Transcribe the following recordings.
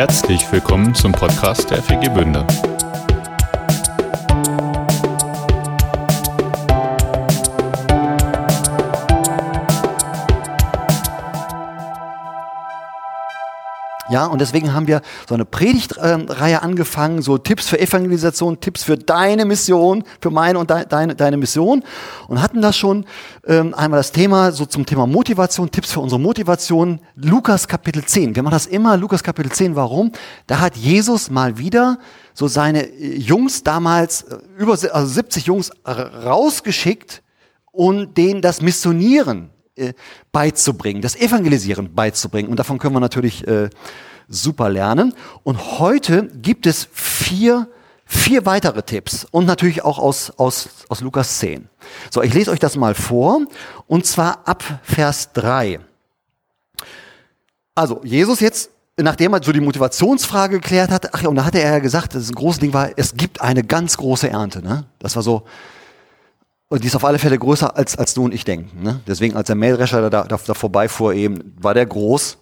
Herzlich willkommen zum Podcast der FG Bünde. Ja, und deswegen haben wir so eine Predigtreihe angefangen, so Tipps für Evangelisation, Tipps für deine Mission, für meine und de deine, deine Mission. Und hatten das schon ähm, einmal das Thema, so zum Thema Motivation, Tipps für unsere Motivation, Lukas Kapitel 10. Wir machen das immer, Lukas Kapitel 10. Warum? Da hat Jesus mal wieder so seine äh, Jungs damals, äh, über also 70 Jungs rausgeschickt und denen das Missionieren äh, beizubringen, das Evangelisieren beizubringen. Und davon können wir natürlich äh, super lernen. Und heute gibt es vier, vier weitere Tipps und natürlich auch aus, aus, aus Lukas 10. So, ich lese euch das mal vor und zwar ab Vers 3. Also, Jesus jetzt nachdem er so die Motivationsfrage geklärt hat, ach ja, und da hatte er ja gesagt, das ist ein großes Ding war, es gibt eine ganz große Ernte. Ne? Das war so, und die ist auf alle Fälle größer, als, als du und ich denken. Ne? Deswegen, als der Mähdrescher da, da, da vorbeifuhr eben, war der groß.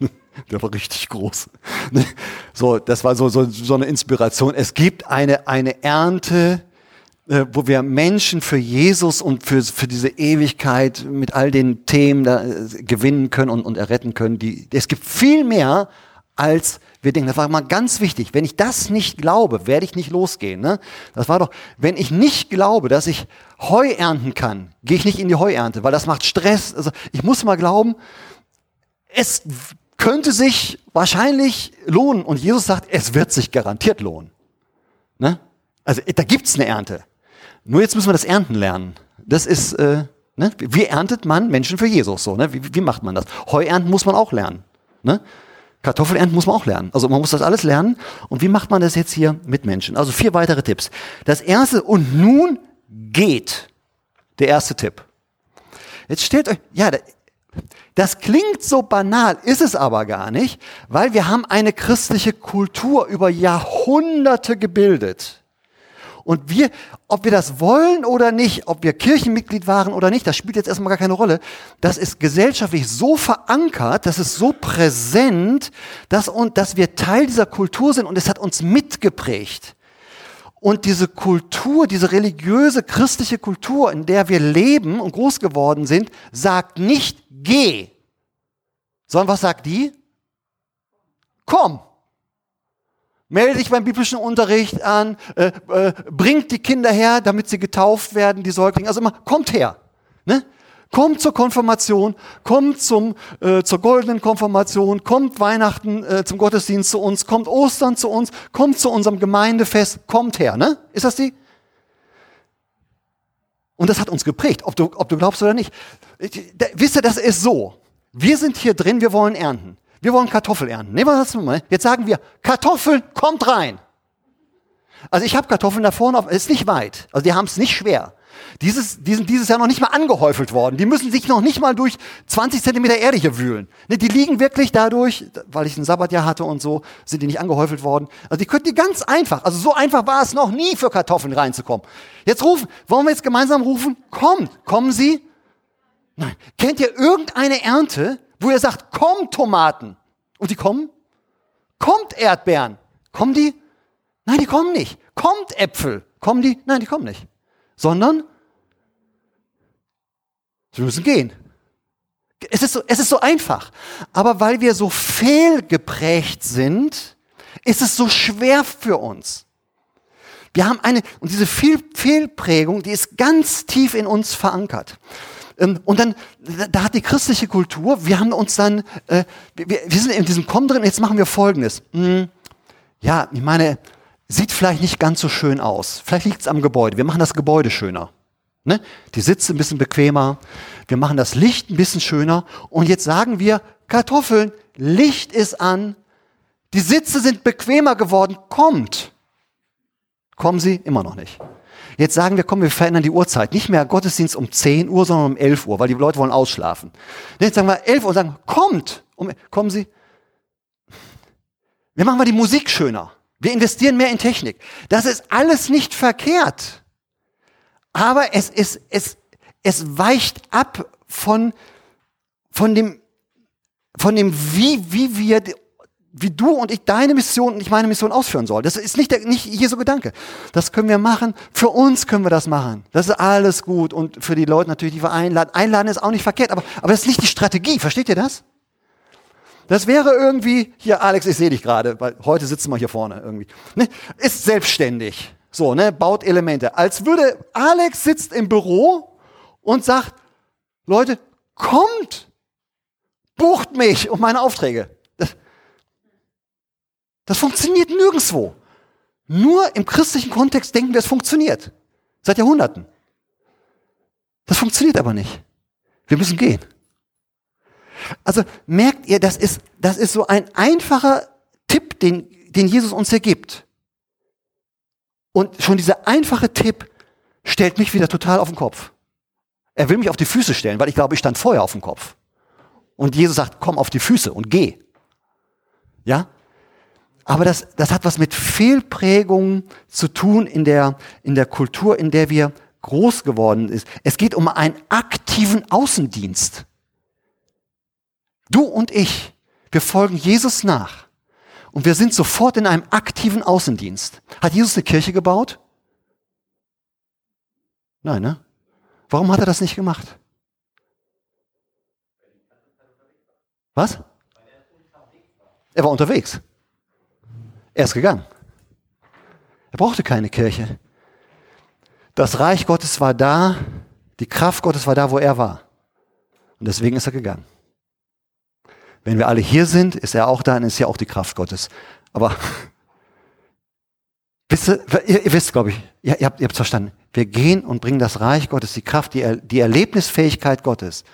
der war richtig groß. So, das war so, so, so eine Inspiration. Es gibt eine, eine Ernte, äh, wo wir Menschen für Jesus und für, für diese Ewigkeit mit all den Themen da, äh, gewinnen können und, und erretten können. Die, es gibt viel mehr, als wir denken. Das war mal ganz wichtig. Wenn ich das nicht glaube, werde ich nicht losgehen. Ne? Das war doch, wenn ich nicht glaube, dass ich Heu ernten kann, gehe ich nicht in die Heuernte, weil das macht Stress. Also ich muss mal glauben, es könnte sich wahrscheinlich lohnen. Und Jesus sagt, es wird sich garantiert lohnen. Ne? Also da gibt's eine Ernte. Nur jetzt müssen wir das Ernten lernen. Das ist, äh, ne? wie erntet man Menschen für Jesus so? Ne? Wie, wie macht man das? Heu ernten muss man auch lernen. Ne? Kartoffel muss man auch lernen. Also man muss das alles lernen. Und wie macht man das jetzt hier mit Menschen? Also vier weitere Tipps. Das erste, und nun geht. Der erste Tipp. Jetzt stellt euch, ja, das klingt so banal, ist es aber gar nicht, weil wir haben eine christliche Kultur über Jahrhunderte gebildet. Und wir, ob wir das wollen oder nicht, ob wir Kirchenmitglied waren oder nicht, das spielt jetzt erstmal gar keine Rolle. Das ist gesellschaftlich so verankert, das ist so präsent, dass, und, dass wir Teil dieser Kultur sind und es hat uns mitgeprägt. Und diese Kultur, diese religiöse christliche Kultur, in der wir leben und groß geworden sind, sagt nicht geh, sondern was sagt die? Komm. Melde dich beim biblischen Unterricht an, äh, äh, bringt die Kinder her, damit sie getauft werden, die Säuglinge. Also immer, kommt her. Ne? Kommt zur Konfirmation, kommt zum, äh, zur goldenen Konfirmation, kommt Weihnachten äh, zum Gottesdienst zu uns, kommt Ostern zu uns, kommt zu unserem Gemeindefest, kommt her. Ne? Ist das die? Und das hat uns geprägt, ob du, ob du glaubst oder nicht. Wisst ihr, das ist so. Wir sind hier drin, wir wollen ernten. Wir wollen Kartoffeln ernten. Nehmen wir das mal. Jetzt sagen wir, Kartoffeln, kommt rein. Also ich habe Kartoffeln da vorne, auf, ist nicht weit. Also die haben es nicht schwer. Dieses, die sind dieses Jahr noch nicht mal angehäufelt worden. Die müssen sich noch nicht mal durch 20 Zentimeter Erde hier wühlen. Ne, die liegen wirklich dadurch, weil ich ein Sabbatjahr hatte und so, sind die nicht angehäufelt worden. Also die könnten die ganz einfach, also so einfach war es noch nie für Kartoffeln reinzukommen. Jetzt rufen, wollen wir jetzt gemeinsam rufen? Kommt, kommen Sie? Nein. Kennt ihr irgendeine Ernte, wo ihr sagt, kommt Tomaten. Und die kommen? Kommt Erdbeeren. Kommen die? Nein, die kommen nicht. Kommt Äpfel. Kommen die? Nein, die kommen nicht. Sondern sie müssen gehen. Es ist so, es ist so einfach. Aber weil wir so fehlgeprägt sind, ist es so schwer für uns. Wir haben eine, und diese Fehl, Fehlprägung, die ist ganz tief in uns verankert. Ähm, und dann, da hat die christliche Kultur, wir haben uns dann, äh, wir, wir sind in diesem Kommen drin, jetzt machen wir Folgendes. Hm, ja, ich meine, sieht vielleicht nicht ganz so schön aus. Vielleicht liegt es am Gebäude. Wir machen das Gebäude schöner. Ne? Die Sitze ein bisschen bequemer. Wir machen das Licht ein bisschen schöner. Und jetzt sagen wir, Kartoffeln, Licht ist an. Die Sitze sind bequemer geworden. Kommt. Kommen Sie immer noch nicht. Jetzt sagen wir, komm, wir verändern die Uhrzeit. Nicht mehr Gottesdienst um 10 Uhr, sondern um 11 Uhr, weil die Leute wollen ausschlafen. Jetzt sagen wir 11 Uhr und sagen, kommt. Um, kommen Sie. Wir machen mal die Musik schöner. Wir investieren mehr in Technik. Das ist alles nicht verkehrt. Aber es, ist, es, es weicht ab von, von dem, von dem wie, wie wir wie du und ich deine Mission und ich meine Mission ausführen soll. Das ist nicht, der, nicht Jesu Gedanke. Das können wir machen. Für uns können wir das machen. Das ist alles gut. Und für die Leute natürlich, die wir einladen. Einladen ist auch nicht verkehrt, aber, aber das ist nicht die Strategie. Versteht ihr das? Das wäre irgendwie, hier Alex, ich sehe dich gerade, weil heute sitzen wir hier vorne irgendwie. Ne? Ist selbstständig. So, ne, baut Elemente. Als würde Alex sitzt im Büro und sagt, Leute, kommt, bucht mich um meine Aufträge. Das, das funktioniert nirgendwo. Nur im christlichen Kontext denken wir, es funktioniert. Seit Jahrhunderten. Das funktioniert aber nicht. Wir müssen gehen. Also merkt ihr, das ist, das ist so ein einfacher Tipp, den, den Jesus uns hier gibt. Und schon dieser einfache Tipp stellt mich wieder total auf den Kopf. Er will mich auf die Füße stellen, weil ich glaube, ich stand vorher auf dem Kopf. Und Jesus sagt, komm auf die Füße und geh. Ja? Aber das, das hat was mit Fehlprägungen zu tun in der, in der Kultur, in der wir groß geworden ist. Es geht um einen aktiven Außendienst. Du und ich, wir folgen Jesus nach. Und wir sind sofort in einem aktiven Außendienst. Hat Jesus eine Kirche gebaut? Nein, ne? Warum hat er das nicht gemacht? Was? Er war unterwegs. Er ist gegangen. Er brauchte keine Kirche. Das Reich Gottes war da, die Kraft Gottes war da, wo er war. Und deswegen ist er gegangen. Wenn wir alle hier sind, ist er auch da, dann ist ja auch die Kraft Gottes. Aber wisst ihr, ihr, ihr wisst, glaube ich, ihr, ihr habt es verstanden. Wir gehen und bringen das Reich Gottes, die Kraft, die, die Erlebnisfähigkeit Gottes,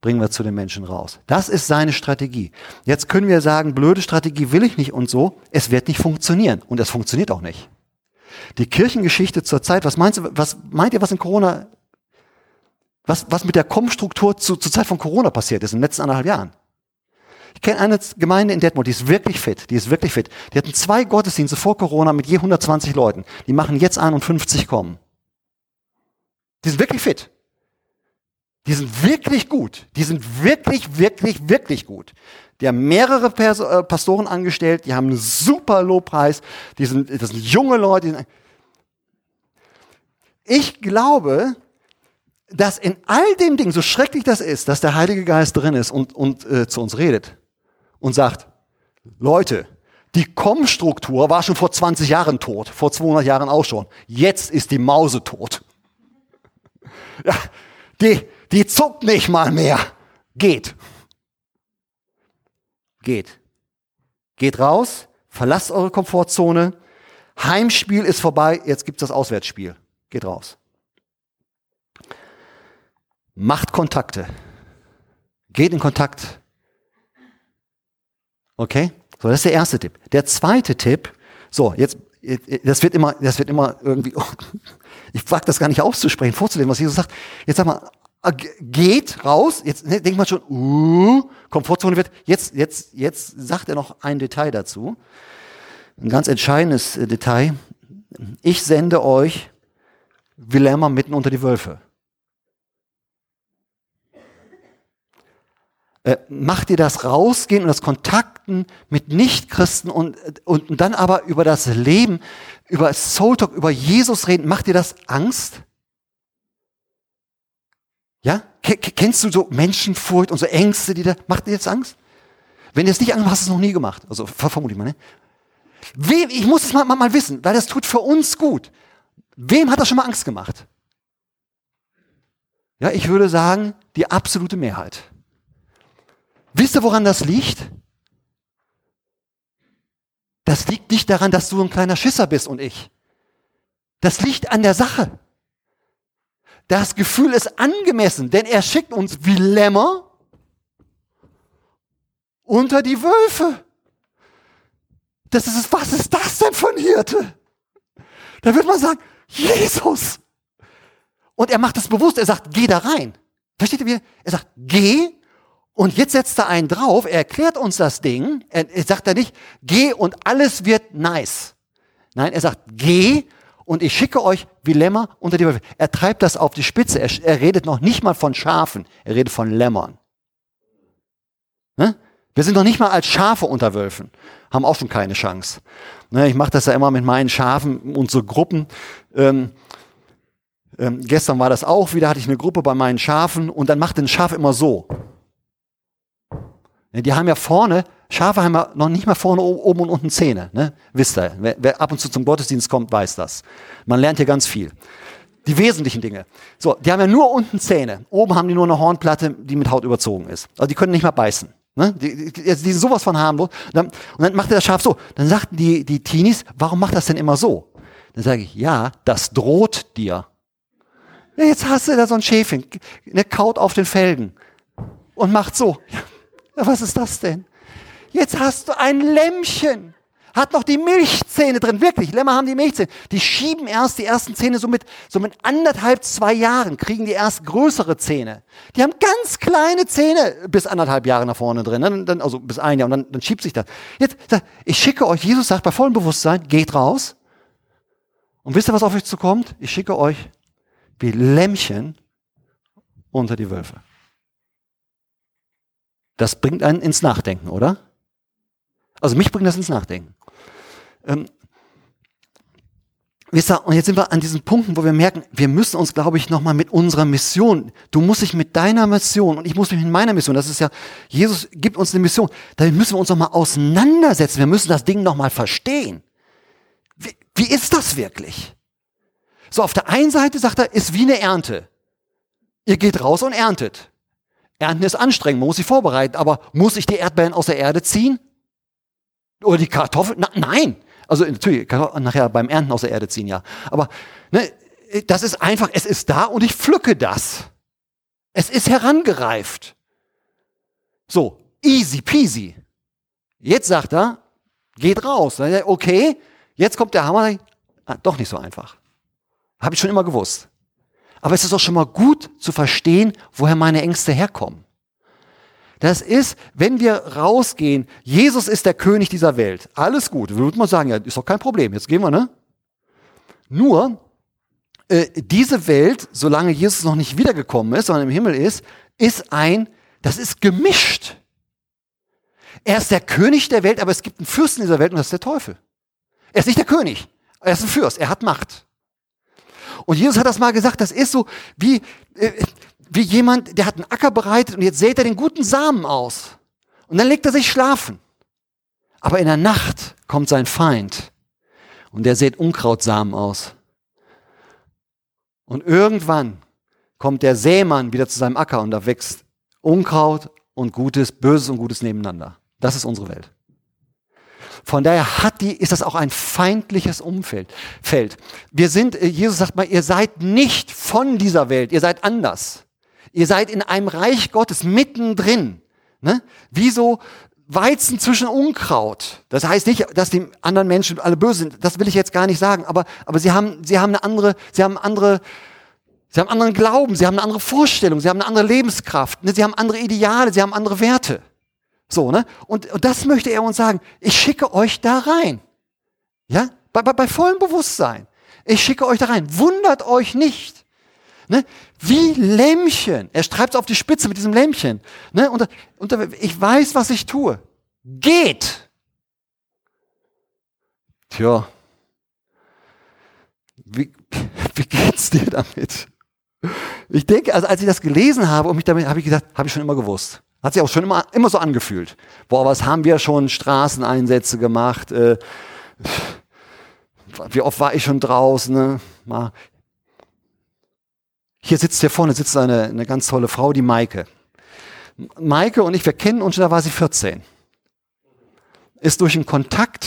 bringen wir zu den Menschen raus. Das ist seine Strategie. Jetzt können wir sagen, blöde Strategie will ich nicht und so. Es wird nicht funktionieren. Und es funktioniert auch nicht. Die Kirchengeschichte zur Zeit, was meinst du, was meint ihr, was in Corona was, was mit der Kommstruktur zu, zur Zeit von Corona passiert ist in den letzten anderthalb Jahren. Ich kenne eine Gemeinde in Detmold, die ist wirklich fit, die ist wirklich fit. Die hatten zwei Gottesdienste vor Corona mit je 120 Leuten. Die machen jetzt an und 50 kommen. Die sind wirklich fit. Die sind wirklich gut. Die sind wirklich, wirklich, wirklich gut. Die haben mehrere Pers äh, Pastoren angestellt, die haben einen super Lobpreis, die sind, das sind junge Leute. Ich glaube, dass in all den Dingen, so schrecklich das ist, dass der Heilige Geist drin ist und, und äh, zu uns redet und sagt, Leute, die Kommstruktur war schon vor 20 Jahren tot, vor 200 Jahren auch schon. Jetzt ist die Mause tot. Ja, die, die zuckt nicht mal mehr. Geht. Geht. Geht raus, verlasst eure Komfortzone. Heimspiel ist vorbei, jetzt gibt's das Auswärtsspiel. Geht raus. Macht Kontakte. Geht in Kontakt. Okay? So, das ist der erste Tipp. Der zweite Tipp, so, jetzt, das wird immer, das wird immer irgendwie, ich wage das gar nicht auszusprechen, vorzulesen, was Jesus sagt. Jetzt sag mal, äh, geht raus, jetzt ne, denkt man schon, uh, Komfortzone wird, jetzt, jetzt, jetzt sagt er noch ein Detail dazu. Ein ganz entscheidendes äh, Detail. Ich sende euch Lämmer mitten unter die Wölfe. Äh, mach dir das Rausgehen und das Kontakten mit Nichtchristen und, und, und dann aber über das Leben, über Soul Talk, über Jesus reden, macht dir das Angst? Ja? Kennst du so Menschenfurcht und so Ängste, die da, macht dir jetzt Angst? Wenn dir das nicht Angst macht, hast du es noch nie gemacht. Also vermute ich mal, ne? Wem, ich muss es mal, mal, mal wissen, weil das tut für uns gut. Wem hat das schon mal Angst gemacht? Ja, ich würde sagen, die absolute Mehrheit. Wisst ihr, woran das liegt? Das liegt nicht daran, dass du ein kleiner Schisser bist und ich. Das liegt an der Sache. Das Gefühl ist angemessen, denn er schickt uns wie Lämmer unter die Wölfe. Das ist, was ist das denn von Hirte? Da wird man sagen, Jesus. Und er macht es bewusst, er sagt, geh da rein. Versteht ihr wie? Er sagt, geh und jetzt setzt er einen drauf, er erklärt uns das Ding, er, er sagt er nicht, geh und alles wird nice. Nein, er sagt, geh und ich schicke euch wie Lämmer unter die Wölfe. Er treibt das auf die Spitze. Er, er, redet noch nicht mal von Schafen, er redet von Lämmern. Ne? Wir sind noch nicht mal als Schafe unter Wölfen, haben auch schon keine Chance. Ne, ich mache das ja immer mit meinen Schafen und so Gruppen. Ähm, ähm, gestern war das auch wieder, hatte ich eine Gruppe bei meinen Schafen und dann macht ein Schaf immer so. Ja, die haben ja vorne, Schafe haben ja noch nicht mal vorne oben und unten Zähne. Ne? Wisst ihr, wer, wer ab und zu zum Gottesdienst kommt, weiß das. Man lernt hier ganz viel. Die wesentlichen Dinge. So, die haben ja nur unten Zähne. Oben haben die nur eine Hornplatte, die mit Haut überzogen ist. Also die können nicht mal beißen. Ne? Die, die, die sind sowas von harmlos. Und dann, und dann macht das Schaf so. Dann sagten die, die Teenies, warum macht das denn immer so? Dann sage ich, ja, das droht dir. Ja, jetzt hast du da so ein Schäfchen, ne, kaut auf den Felgen und macht so. Ja, was ist das denn? Jetzt hast du ein Lämmchen hat noch die Milchzähne drin. Wirklich, Lämmer haben die Milchzähne. Die schieben erst die ersten Zähne so mit, so mit anderthalb, zwei Jahren, kriegen die erst größere Zähne. Die haben ganz kleine Zähne bis anderthalb Jahre nach vorne drin, ne? dann, also bis ein Jahr und dann, dann schiebt sich das. Jetzt, ich schicke euch, Jesus sagt bei vollem Bewusstsein, geht raus. Und wisst ihr, was auf euch zukommt? Ich schicke euch wie Lämmchen unter die Wölfe. Das bringt einen ins Nachdenken, oder? Also mich bringt das ins Nachdenken. Ähm, und jetzt sind wir an diesen Punkten, wo wir merken, wir müssen uns, glaube ich, nochmal mit unserer Mission, du musst dich mit deiner Mission und ich muss mich mit meiner Mission, das ist ja, Jesus gibt uns eine Mission, damit müssen wir uns nochmal auseinandersetzen, wir müssen das Ding nochmal verstehen. Wie, wie ist das wirklich? So, auf der einen Seite sagt er, ist wie eine Ernte. Ihr geht raus und erntet. Ernten ist anstrengend, man muss sich vorbereiten, aber muss ich die Erdbeeren aus der Erde ziehen? Oder die Kartoffeln? Na, nein. Also natürlich, nachher beim Ernten aus der Erde ziehen, ja. Aber ne, das ist einfach, es ist da und ich pflücke das. Es ist herangereift. So, easy peasy. Jetzt sagt er, geht raus. Okay, jetzt kommt der Hammer. Ah, doch nicht so einfach. Habe ich schon immer gewusst. Aber es ist auch schon mal gut zu verstehen, woher meine Ängste herkommen. Das ist, wenn wir rausgehen, Jesus ist der König dieser Welt. Alles gut. Würde man sagen, ja, ist doch kein Problem. Jetzt gehen wir, ne? Nur, äh, diese Welt, solange Jesus noch nicht wiedergekommen ist, sondern im Himmel ist, ist ein, das ist gemischt. Er ist der König der Welt, aber es gibt einen Fürsten dieser Welt und das ist der Teufel. Er ist nicht der König, er ist ein Fürst, er hat Macht. Und Jesus hat das mal gesagt, das ist so wie, äh, wie jemand, der hat einen Acker bereitet und jetzt sät er den guten Samen aus. Und dann legt er sich schlafen. Aber in der Nacht kommt sein Feind und der sät Unkrautsamen aus. Und irgendwann kommt der Sämann wieder zu seinem Acker und da wächst Unkraut und Gutes, Böses und Gutes nebeneinander. Das ist unsere Welt. Von daher hat die, ist das auch ein feindliches Umfeld. Feld. Wir sind, äh, Jesus sagt mal, ihr seid nicht von dieser Welt, ihr seid anders. Ihr seid in einem Reich Gottes mittendrin. Ne? Wie so Weizen zwischen Unkraut. Das heißt nicht, dass die anderen Menschen alle böse sind. Das will ich jetzt gar nicht sagen. Aber, aber sie haben, sie haben eine andere, sie haben andere, sie haben anderen Glauben, sie haben eine andere Vorstellung, sie haben eine andere Lebenskraft, ne? sie haben andere Ideale, sie haben andere Werte. So, ne? Und, und das möchte er uns sagen. Ich schicke euch da rein. Ja? Bei, bei, bei vollem Bewusstsein. Ich schicke euch da rein. Wundert euch nicht. Ne? Wie Lämmchen. Er schreibt es auf die Spitze mit diesem Lämmchen. Ne? Und, und ich weiß, was ich tue. Geht. Tja. Wie, wie geht's dir damit? Ich denke, also als ich das gelesen habe und mich damit, habe ich gesagt, habe ich schon immer gewusst. Hat sich auch schon immer, immer so angefühlt. Boah, was haben wir schon Straßeneinsätze gemacht? Äh, wie oft war ich schon draußen? Ne? Mal hier sitzt hier vorne sitzt eine, eine ganz tolle Frau, die Maike. Maike und ich, wir kennen uns, da war sie 14. Ist durch einen Kontakt,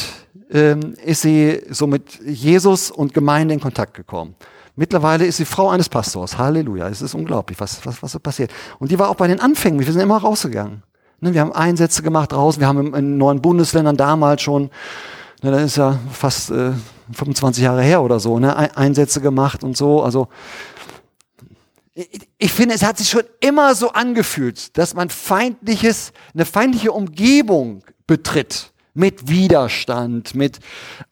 ähm, ist sie so mit Jesus und Gemeinde in Kontakt gekommen. Mittlerweile ist sie Frau eines Pastors. Halleluja. Es ist unglaublich, was, was, was so passiert. Und die war auch bei den Anfängen. Wir sind immer rausgegangen. Ne, wir haben Einsätze gemacht draußen. Wir haben in neuen Bundesländern damals schon, ne, das ist ja fast äh, 25 Jahre her oder so, ne, Einsätze gemacht und so. Also ich finde, es hat sich schon immer so angefühlt, dass man feindliches, eine feindliche Umgebung betritt. Mit Widerstand, mit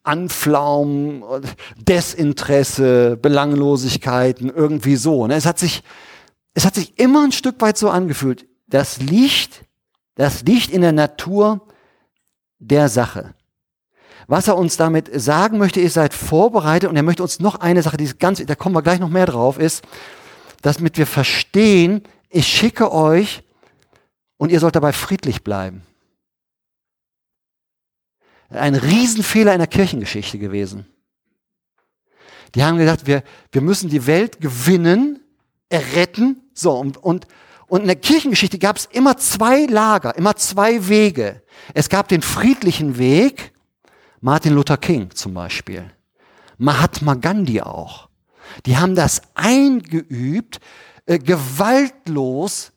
Anflaumen, Desinteresse, Belanglosigkeiten, irgendwie so. Ne? Es hat sich, es hat sich immer ein Stück weit so angefühlt. Das liegt Das liegt in der Natur der Sache. Was er uns damit sagen möchte, ist, seid vorbereitet und er möchte uns noch eine Sache, die ist ganz, da kommen wir gleich noch mehr drauf, ist, damit wir verstehen, ich schicke euch und ihr sollt dabei friedlich bleiben. Ein Riesenfehler in der Kirchengeschichte gewesen. Die haben gesagt, wir, wir müssen die Welt gewinnen, erretten. So, und, und, und in der Kirchengeschichte gab es immer zwei Lager, immer zwei Wege. Es gab den friedlichen Weg, Martin Luther King zum Beispiel, Mahatma Gandhi auch. Die haben das eingeübt, äh, gewaltlos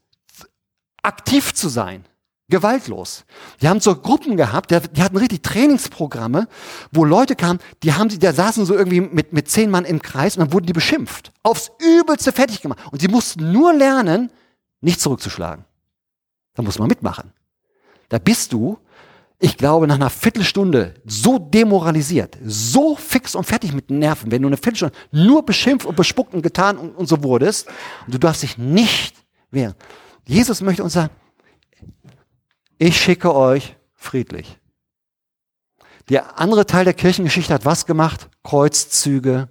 aktiv zu sein. Gewaltlos. Die haben so Gruppen gehabt, die hatten richtig Trainingsprogramme, wo Leute kamen, die haben sie, da saßen so irgendwie mit, mit zehn Mann im Kreis und dann wurden die beschimpft. Aufs Übelste fertig gemacht. Und sie mussten nur lernen, nicht zurückzuschlagen. Da muss man mitmachen. Da bist du, ich glaube, nach einer Viertelstunde so demoralisiert, so fix und fertig mit den Nerven, wenn du eine Viertelstunde nur beschimpft und bespuckt und getan und, und so wurdest, und du darfst dich nicht wehren. Jesus möchte uns sagen, ich schicke euch friedlich. Der andere Teil der Kirchengeschichte hat was gemacht? Kreuzzüge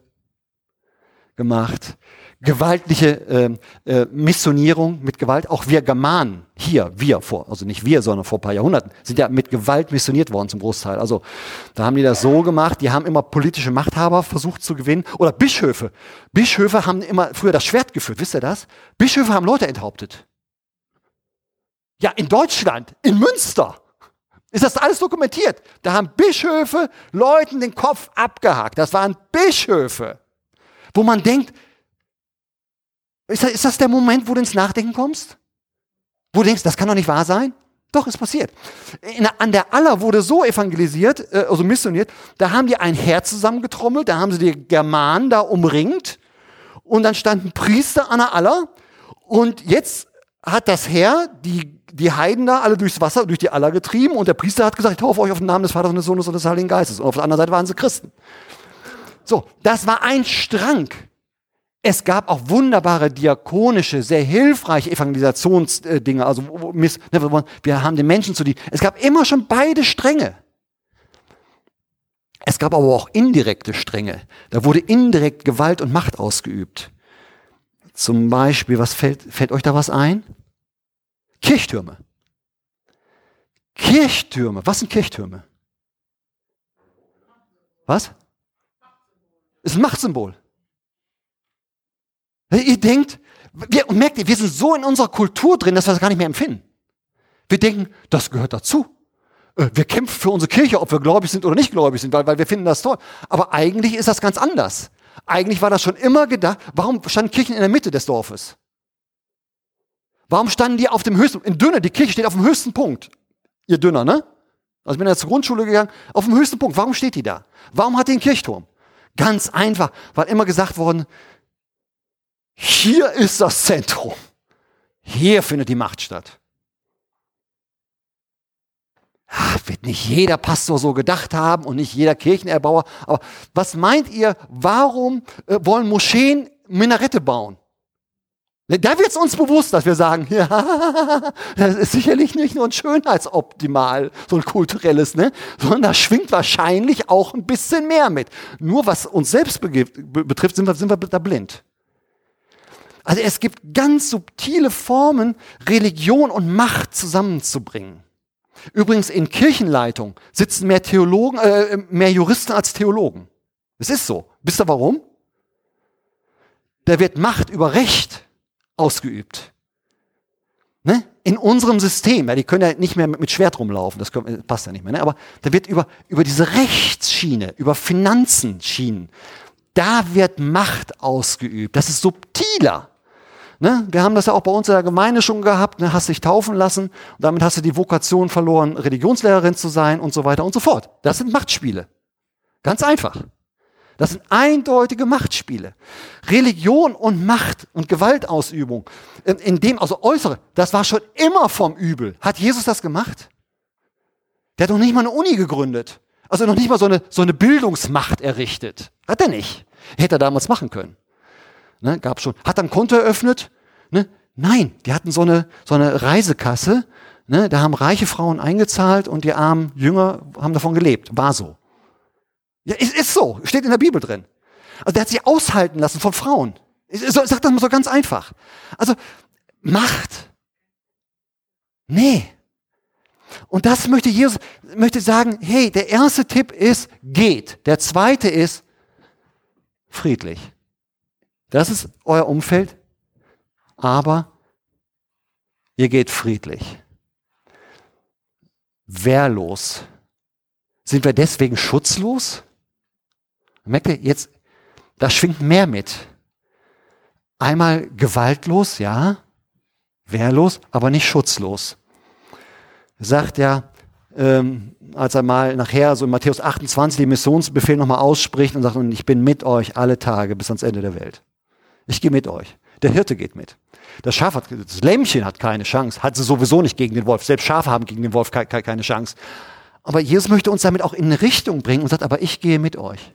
gemacht, gewaltliche äh, äh, Missionierung mit Gewalt. Auch wir Germanen, hier, wir vor, also nicht wir, sondern vor ein paar Jahrhunderten, sind ja mit Gewalt missioniert worden zum Großteil. Also da haben die das so gemacht, die haben immer politische Machthaber versucht zu gewinnen. Oder Bischöfe. Bischöfe haben immer früher das Schwert geführt, wisst ihr das? Bischöfe haben Leute enthauptet. Ja, in Deutschland, in Münster, ist das alles dokumentiert. Da haben Bischöfe Leuten den Kopf abgehakt. Das waren Bischöfe. Wo man denkt, ist das, ist das der Moment, wo du ins Nachdenken kommst? Wo du denkst, das kann doch nicht wahr sein? Doch, ist passiert. In, an der Aller wurde so evangelisiert, äh, also missioniert, da haben die ein Heer zusammengetrommelt, da haben sie die Germanen da umringt und dann standen Priester an der Aller und jetzt hat das Heer die die Heiden da alle durchs Wasser, durch die Aller getrieben und der Priester hat gesagt, ich taufe euch auf den Namen des Vaters und des Sohnes und des Heiligen Geistes. Und auf der anderen Seite waren sie Christen. So, das war ein Strang. Es gab auch wunderbare diakonische, sehr hilfreiche Evangelisationsdinge. Also ne, wir haben den Menschen zu dienen. Es gab immer schon beide Stränge. Es gab aber auch indirekte Stränge. Da wurde indirekt Gewalt und Macht ausgeübt. Zum Beispiel, was fällt, fällt euch da was ein? Kirchtürme. Kirchtürme. Was sind Kirchtürme? Was? Ist ein Machtsymbol. Ihr denkt, wir, und merkt ihr, wir sind so in unserer Kultur drin, dass wir das gar nicht mehr empfinden. Wir denken, das gehört dazu. Äh, wir kämpfen für unsere Kirche, ob wir gläubig sind oder nicht gläubig sind, weil, weil wir finden das toll. Aber eigentlich ist das ganz anders. Eigentlich war das schon immer gedacht, warum standen Kirchen in der Mitte des Dorfes? Warum standen die auf dem höchsten, in Dünne, die Kirche steht auf dem höchsten Punkt. Ihr Dünner, ne? Also ich bin ja zur Grundschule gegangen, auf dem höchsten Punkt. Warum steht die da? Warum hat die einen Kirchturm? Ganz einfach, weil immer gesagt worden, hier ist das Zentrum. Hier findet die Macht statt. Ach, wird nicht jeder Pastor so gedacht haben und nicht jeder Kirchenerbauer. Aber was meint ihr, warum äh, wollen Moscheen Minarette bauen? Da wird es uns bewusst, dass wir sagen, ja, das ist sicherlich nicht nur ein Schönheitsoptimal, so ein kulturelles, ne? sondern da schwingt wahrscheinlich auch ein bisschen mehr mit. Nur was uns selbst betrifft, sind wir, sind wir da blind. Also es gibt ganz subtile Formen, Religion und Macht zusammenzubringen. Übrigens in Kirchenleitung sitzen mehr Theologen, äh, mehr Juristen als Theologen. Es ist so. Wisst ihr warum? Da wird Macht über Recht ausgeübt. Ne? In unserem System, ja, die können ja nicht mehr mit, Schwert rumlaufen, das passt ja nicht mehr, ne? aber da wird über, über diese Rechtsschiene, über Finanzenschienen, da wird Macht ausgeübt. Das ist subtiler. Ne? Wir haben das ja auch bei uns in der Gemeinde schon gehabt, ne? hast dich taufen lassen und damit hast du die Vokation verloren, Religionslehrerin zu sein und so weiter und so fort. Das sind Machtspiele. Ganz einfach. Das sind eindeutige Machtspiele. Religion und Macht und Gewaltausübung, in dem also äußere, das war schon immer vom Übel. Hat Jesus das gemacht? Der hat noch nicht mal eine Uni gegründet. Also noch nicht mal so eine, so eine Bildungsmacht errichtet. Hat er nicht. Hätte er damals machen können. Ne, gab schon. Hat er ein Konto eröffnet? Ne? Nein, die hatten so eine, so eine Reisekasse Ne, da haben reiche Frauen eingezahlt und die armen Jünger haben davon gelebt. War so. Ja, ist, ist so. Steht in der Bibel drin. Also der hat sich aushalten lassen von Frauen. Ich sag das mal so ganz einfach. Also Macht. Nee. Und das möchte Jesus, möchte sagen, hey, der erste Tipp ist, geht. Der zweite ist, friedlich. Das ist euer Umfeld, aber ihr geht friedlich. Wehrlos. Sind wir deswegen schutzlos? Merkt ihr, jetzt, da schwingt mehr mit. Einmal gewaltlos, ja, wehrlos, aber nicht schutzlos. Sagt ja, ähm, als er mal nachher so in Matthäus 28 den Missionsbefehl nochmal ausspricht und sagt, ich bin mit euch alle Tage bis ans Ende der Welt. Ich gehe mit euch. Der Hirte geht mit. Das Schaf hat, das Lämmchen hat keine Chance, hat sie sowieso nicht gegen den Wolf. Selbst Schafe haben gegen den Wolf keine Chance. Aber Jesus möchte uns damit auch in eine Richtung bringen und sagt, aber ich gehe mit euch.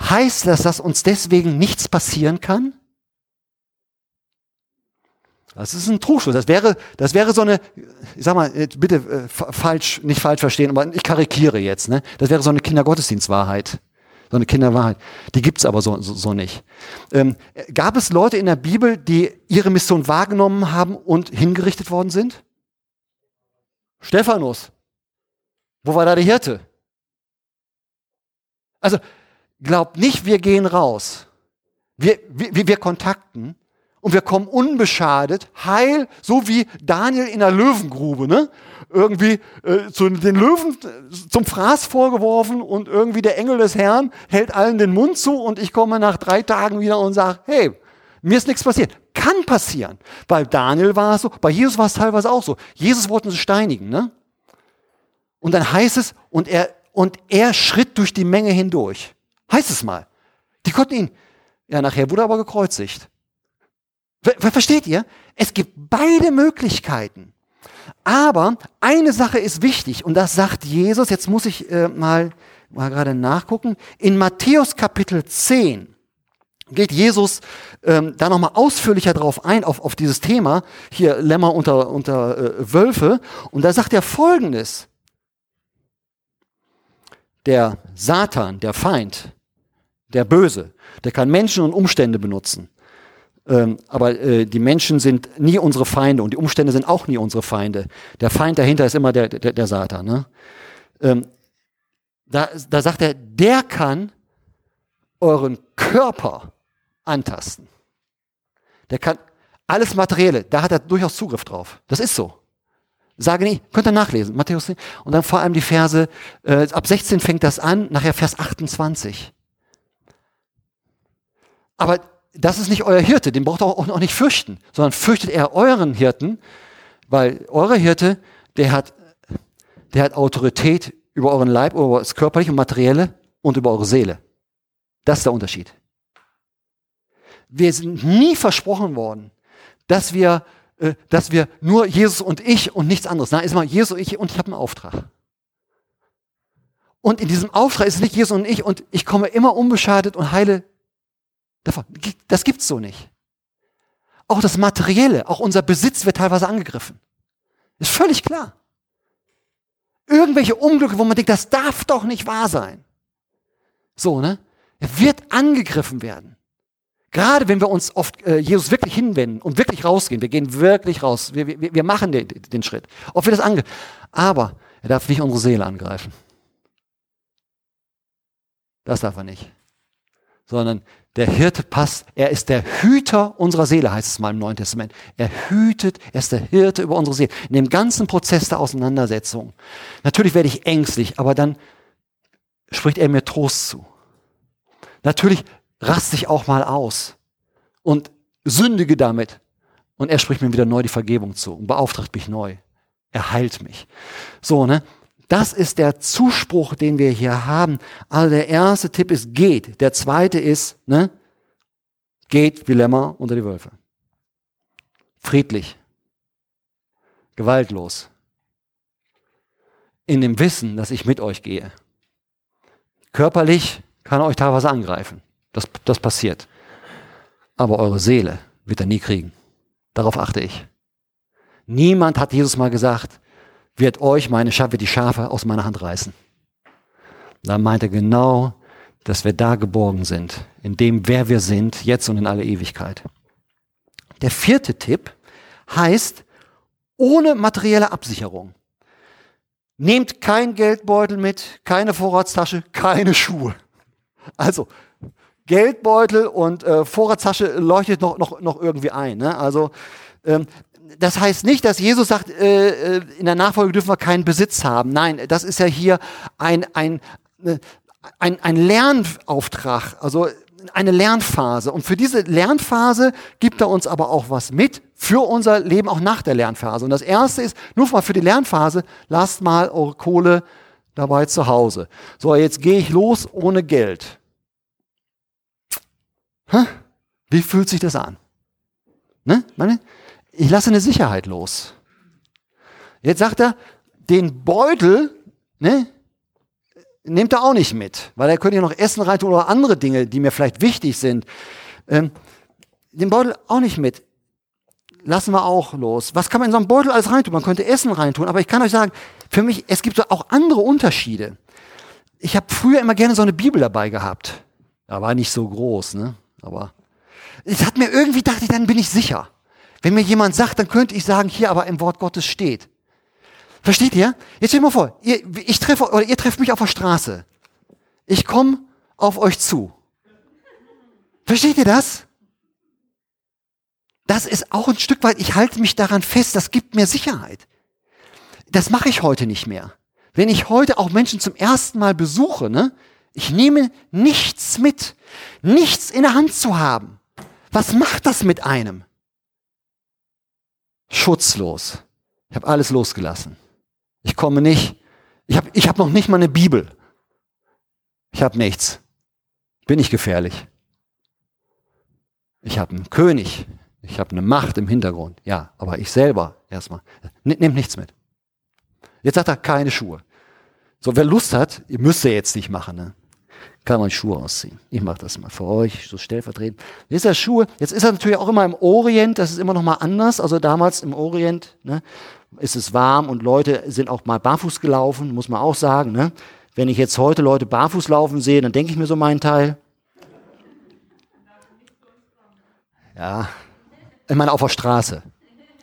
Heißt das, dass uns deswegen nichts passieren kann? Das ist ein Trugschluss. Das wäre, das wäre so eine, ich sag mal, bitte äh, falsch, nicht falsch verstehen, aber ich karikiere jetzt. Ne? Das wäre so eine Kindergottesdienstwahrheit. So eine Kinderwahrheit. Die gibt's aber so, so, so nicht. Ähm, gab es Leute in der Bibel, die ihre Mission wahrgenommen haben und hingerichtet worden sind? Stephanus. Wo war da der Hirte? Also, glaubt nicht, wir gehen raus. Wir, wir, wir kontakten und wir kommen unbeschadet, heil, so wie Daniel in der Löwengrube, ne? Irgendwie äh, zu den Löwen zum Fraß vorgeworfen und irgendwie der Engel des Herrn hält allen den Mund zu und ich komme nach drei Tagen wieder und sage, hey, mir ist nichts passiert. Kann passieren. Bei Daniel war es so, bei Jesus war es teilweise auch so. Jesus wollten sie steinigen, ne? Und dann heißt es, und er, und er schritt durch die Menge hindurch. Heißt es mal. Die konnten ihn, ja, nachher wurde er aber gekreuzigt. Versteht ihr? Es gibt beide Möglichkeiten. Aber eine Sache ist wichtig und das sagt Jesus, jetzt muss ich äh, mal, mal gerade nachgucken, in Matthäus Kapitel 10 geht Jesus ähm, da nochmal ausführlicher drauf ein, auf, auf dieses Thema, hier Lämmer unter, unter äh, Wölfe, und da sagt er folgendes, der Satan, der Feind, der Böse, der kann Menschen und Umstände benutzen. Ähm, aber äh, die Menschen sind nie unsere Feinde und die Umstände sind auch nie unsere Feinde. Der Feind dahinter ist immer der, der, der Satan. Ne? Ähm, da, da sagt er, der kann euren Körper antasten. Der kann alles Materielle, da hat er durchaus Zugriff drauf. Das ist so. Sage nicht, könnt ihr nachlesen, Matthäus 10. Und dann vor allem die Verse, äh, ab 16 fängt das an, nachher Vers 28. Aber das ist nicht euer Hirte, den braucht ihr auch, nicht fürchten, sondern fürchtet er euren Hirten, weil euer Hirte, der hat, der hat Autorität über euren Leib, über das körperliche und materielle und über eure Seele. Das ist der Unterschied. Wir sind nie versprochen worden, dass wir, äh, dass wir nur Jesus und ich und nichts anderes. Nein, ist mal Jesus und ich und ich habe einen Auftrag. Und in diesem Auftrag ist es nicht Jesus und ich und ich komme immer unbeschadet und heile Davon. Das gibt's so nicht. Auch das Materielle, auch unser Besitz wird teilweise angegriffen. Ist völlig klar. Irgendwelche Unglücke, wo man denkt, das darf doch nicht wahr sein. So, ne? Er wird angegriffen werden. Gerade wenn wir uns oft äh, Jesus wirklich hinwenden und wirklich rausgehen, wir gehen wirklich raus, wir, wir, wir machen den, den Schritt. Oft wird das angegriffen. Aber er darf nicht unsere Seele angreifen. Das darf er nicht. Sondern der Hirte passt, er ist der Hüter unserer Seele, heißt es mal im Neuen Testament. Er hütet, er ist der Hirte über unsere Seele. In dem ganzen Prozess der Auseinandersetzung. Natürlich werde ich ängstlich, aber dann spricht er mir Trost zu. Natürlich raste ich auch mal aus und sündige damit. Und er spricht mir wieder neu die Vergebung zu und beauftragt mich neu. Er heilt mich. So, ne? Das ist der Zuspruch, den wir hier haben. Also der erste Tipp ist geht. Der zweite ist, ne, geht wie Lämmer unter die Wölfe. Friedlich. Gewaltlos. In dem Wissen, dass ich mit euch gehe. Körperlich kann er euch teilweise angreifen. Das, das passiert. Aber eure Seele wird er nie kriegen. Darauf achte ich. Niemand hat Jesus mal gesagt, wird euch meine Schafe, die Schafe aus meiner Hand reißen. Da meint er genau, dass wir da geborgen sind, in dem, wer wir sind, jetzt und in alle Ewigkeit. Der vierte Tipp heißt, ohne materielle Absicherung. Nehmt kein Geldbeutel mit, keine Vorratstasche, keine Schuhe. Also Geldbeutel und äh, Vorratstasche leuchtet noch, noch, noch irgendwie ein. Ne? Also ähm, das heißt nicht, dass Jesus sagt, äh, äh, in der Nachfolge dürfen wir keinen Besitz haben. Nein, das ist ja hier ein, ein, äh, ein, ein Lernauftrag, also eine Lernphase. Und für diese Lernphase gibt er uns aber auch was mit für unser Leben auch nach der Lernphase. Und das erste ist, nur mal für die Lernphase, lasst mal eure Kohle dabei zu Hause. So, jetzt gehe ich los ohne Geld. Hä? Wie fühlt sich das an? Ne? Ich lasse eine Sicherheit los. Jetzt sagt er, den Beutel, ne, nehmt er auch nicht mit, weil er könnte ja noch Essen reintun oder andere Dinge, die mir vielleicht wichtig sind. Ähm, den Beutel auch nicht mit. Lassen wir auch los. Was kann man in so einen Beutel alles reintun? Man könnte Essen reintun, aber ich kann euch sagen, für mich, es gibt auch andere Unterschiede. Ich habe früher immer gerne so eine Bibel dabei gehabt. Da war nicht so groß, ne? Aber es hat mir irgendwie dachte ich, dann bin ich sicher. Wenn mir jemand sagt, dann könnte ich sagen, hier aber im Wort Gottes steht. Versteht ihr? Jetzt stell dir mal vor, ihr, ich treffe, oder ihr trefft mich auf der Straße. Ich komme auf euch zu. Versteht ihr das? Das ist auch ein Stück weit, ich halte mich daran fest, das gibt mir Sicherheit. Das mache ich heute nicht mehr. Wenn ich heute auch Menschen zum ersten Mal besuche, ne, ich nehme nichts mit, nichts in der Hand zu haben. Was macht das mit einem? Schutzlos. Ich habe alles losgelassen. Ich komme nicht. Ich habe ich hab noch nicht mal eine Bibel. Ich habe nichts. Bin ich gefährlich? Ich habe einen König. Ich habe eine Macht im Hintergrund. Ja, aber ich selber erstmal. Nehmt nichts mit. Jetzt sagt er keine Schuhe. So, wer Lust hat, ihr müsst ihr jetzt nicht machen, ne? Kann man Schuhe ausziehen. Ich mache das mal für euch, so stellvertretend. Jetzt ist er Schuhe, jetzt ist er natürlich auch immer im Orient, das ist immer noch mal anders. Also damals im Orient, ne, ist es warm und Leute sind auch mal barfuß gelaufen, muss man auch sagen. Ne? Wenn ich jetzt heute Leute barfuß laufen sehe, dann denke ich mir so meinen Teil. Ja, ich meine auf der Straße.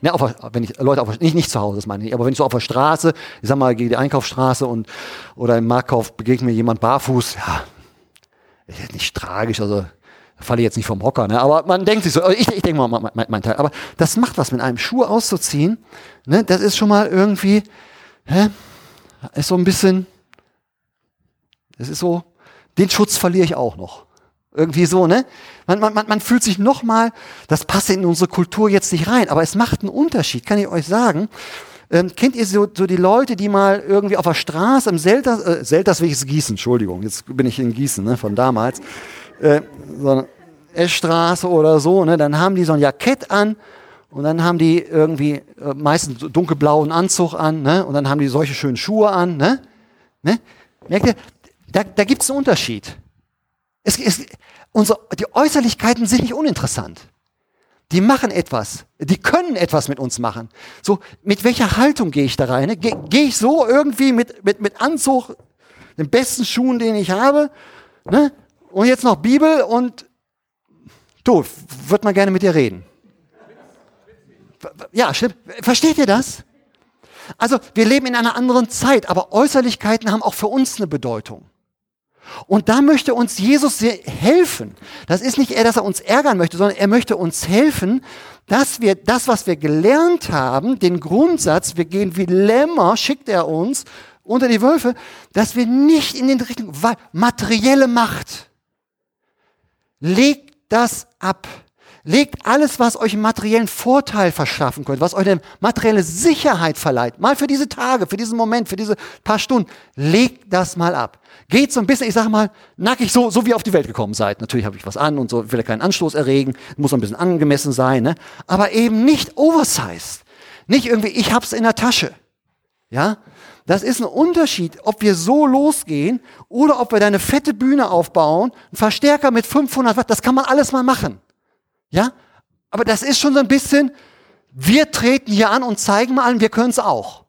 Ne, auf, wenn ich Leute auf, nicht, nicht zu Hause, das meine ich, aber wenn ich so auf der Straße, ich sag mal, gehe die Einkaufsstraße und oder im Marktkauf begegnet mir jemand barfuß, ja, nicht tragisch, also falle ich jetzt nicht vom Hocker, ne? aber man denkt sich so, ich, ich denke mal mein, mein, mein, Teil, aber das macht was mit einem Schuh auszuziehen, ne? das ist schon mal irgendwie, hä? ist so ein bisschen, das ist so, den Schutz verliere ich auch noch. Irgendwie so, ne? Man, man, man fühlt sich nochmal, das passt in unsere Kultur jetzt nicht rein, aber es macht einen Unterschied, kann ich euch sagen. Ähm, kennt ihr so, so die Leute, die mal irgendwie auf der Straße im Selters, äh, Selters welches Gießen, Entschuldigung, jetzt bin ich in Gießen, ne, von damals, äh, so eine Essstraße oder so, ne, dann haben die so ein Jackett an und dann haben die irgendwie äh, meistens dunkelblauen Anzug an, ne, und dann haben die solche schönen Schuhe an, ne, ne. Merkt ihr, da, da gibt es einen Unterschied. Es, es, unsere, die Äußerlichkeiten sind nicht uninteressant. Die machen etwas. Die können etwas mit uns machen. So, mit welcher Haltung gehe ich da rein? Gehe geh ich so irgendwie mit, mit, mit Anzug, den besten Schuhen, den ich habe, ne? und jetzt noch Bibel und du, wird man gerne mit dir reden. Ja, stimmt. Versteht ihr das? Also, wir leben in einer anderen Zeit, aber Äußerlichkeiten haben auch für uns eine Bedeutung. Und da möchte uns Jesus helfen. Das ist nicht er, dass er uns ärgern möchte, sondern er möchte uns helfen, dass wir das, was wir gelernt haben, den Grundsatz, wir gehen wie Lämmer, schickt er uns unter die Wölfe, dass wir nicht in den Richtung, weil materielle Macht, legt das ab. Legt alles, was euch einen materiellen Vorteil verschaffen könnte, was euch eine materielle Sicherheit verleiht, mal für diese Tage, für diesen Moment, für diese paar Stunden, legt das mal ab. Geht so ein bisschen, ich sage mal, nackig so, so wie ihr auf die Welt gekommen seid. Natürlich habe ich was an und so, will ja keinen Anstoß erregen, muss ein bisschen angemessen sein, ne? aber eben nicht oversized. Nicht irgendwie, ich hab's in der Tasche. Ja? Das ist ein Unterschied, ob wir so losgehen oder ob wir da eine fette Bühne aufbauen, einen Verstärker mit 500 Watt, das kann man alles mal machen. Ja? Aber das ist schon so ein bisschen, wir treten hier an und zeigen mal an, wir können es auch.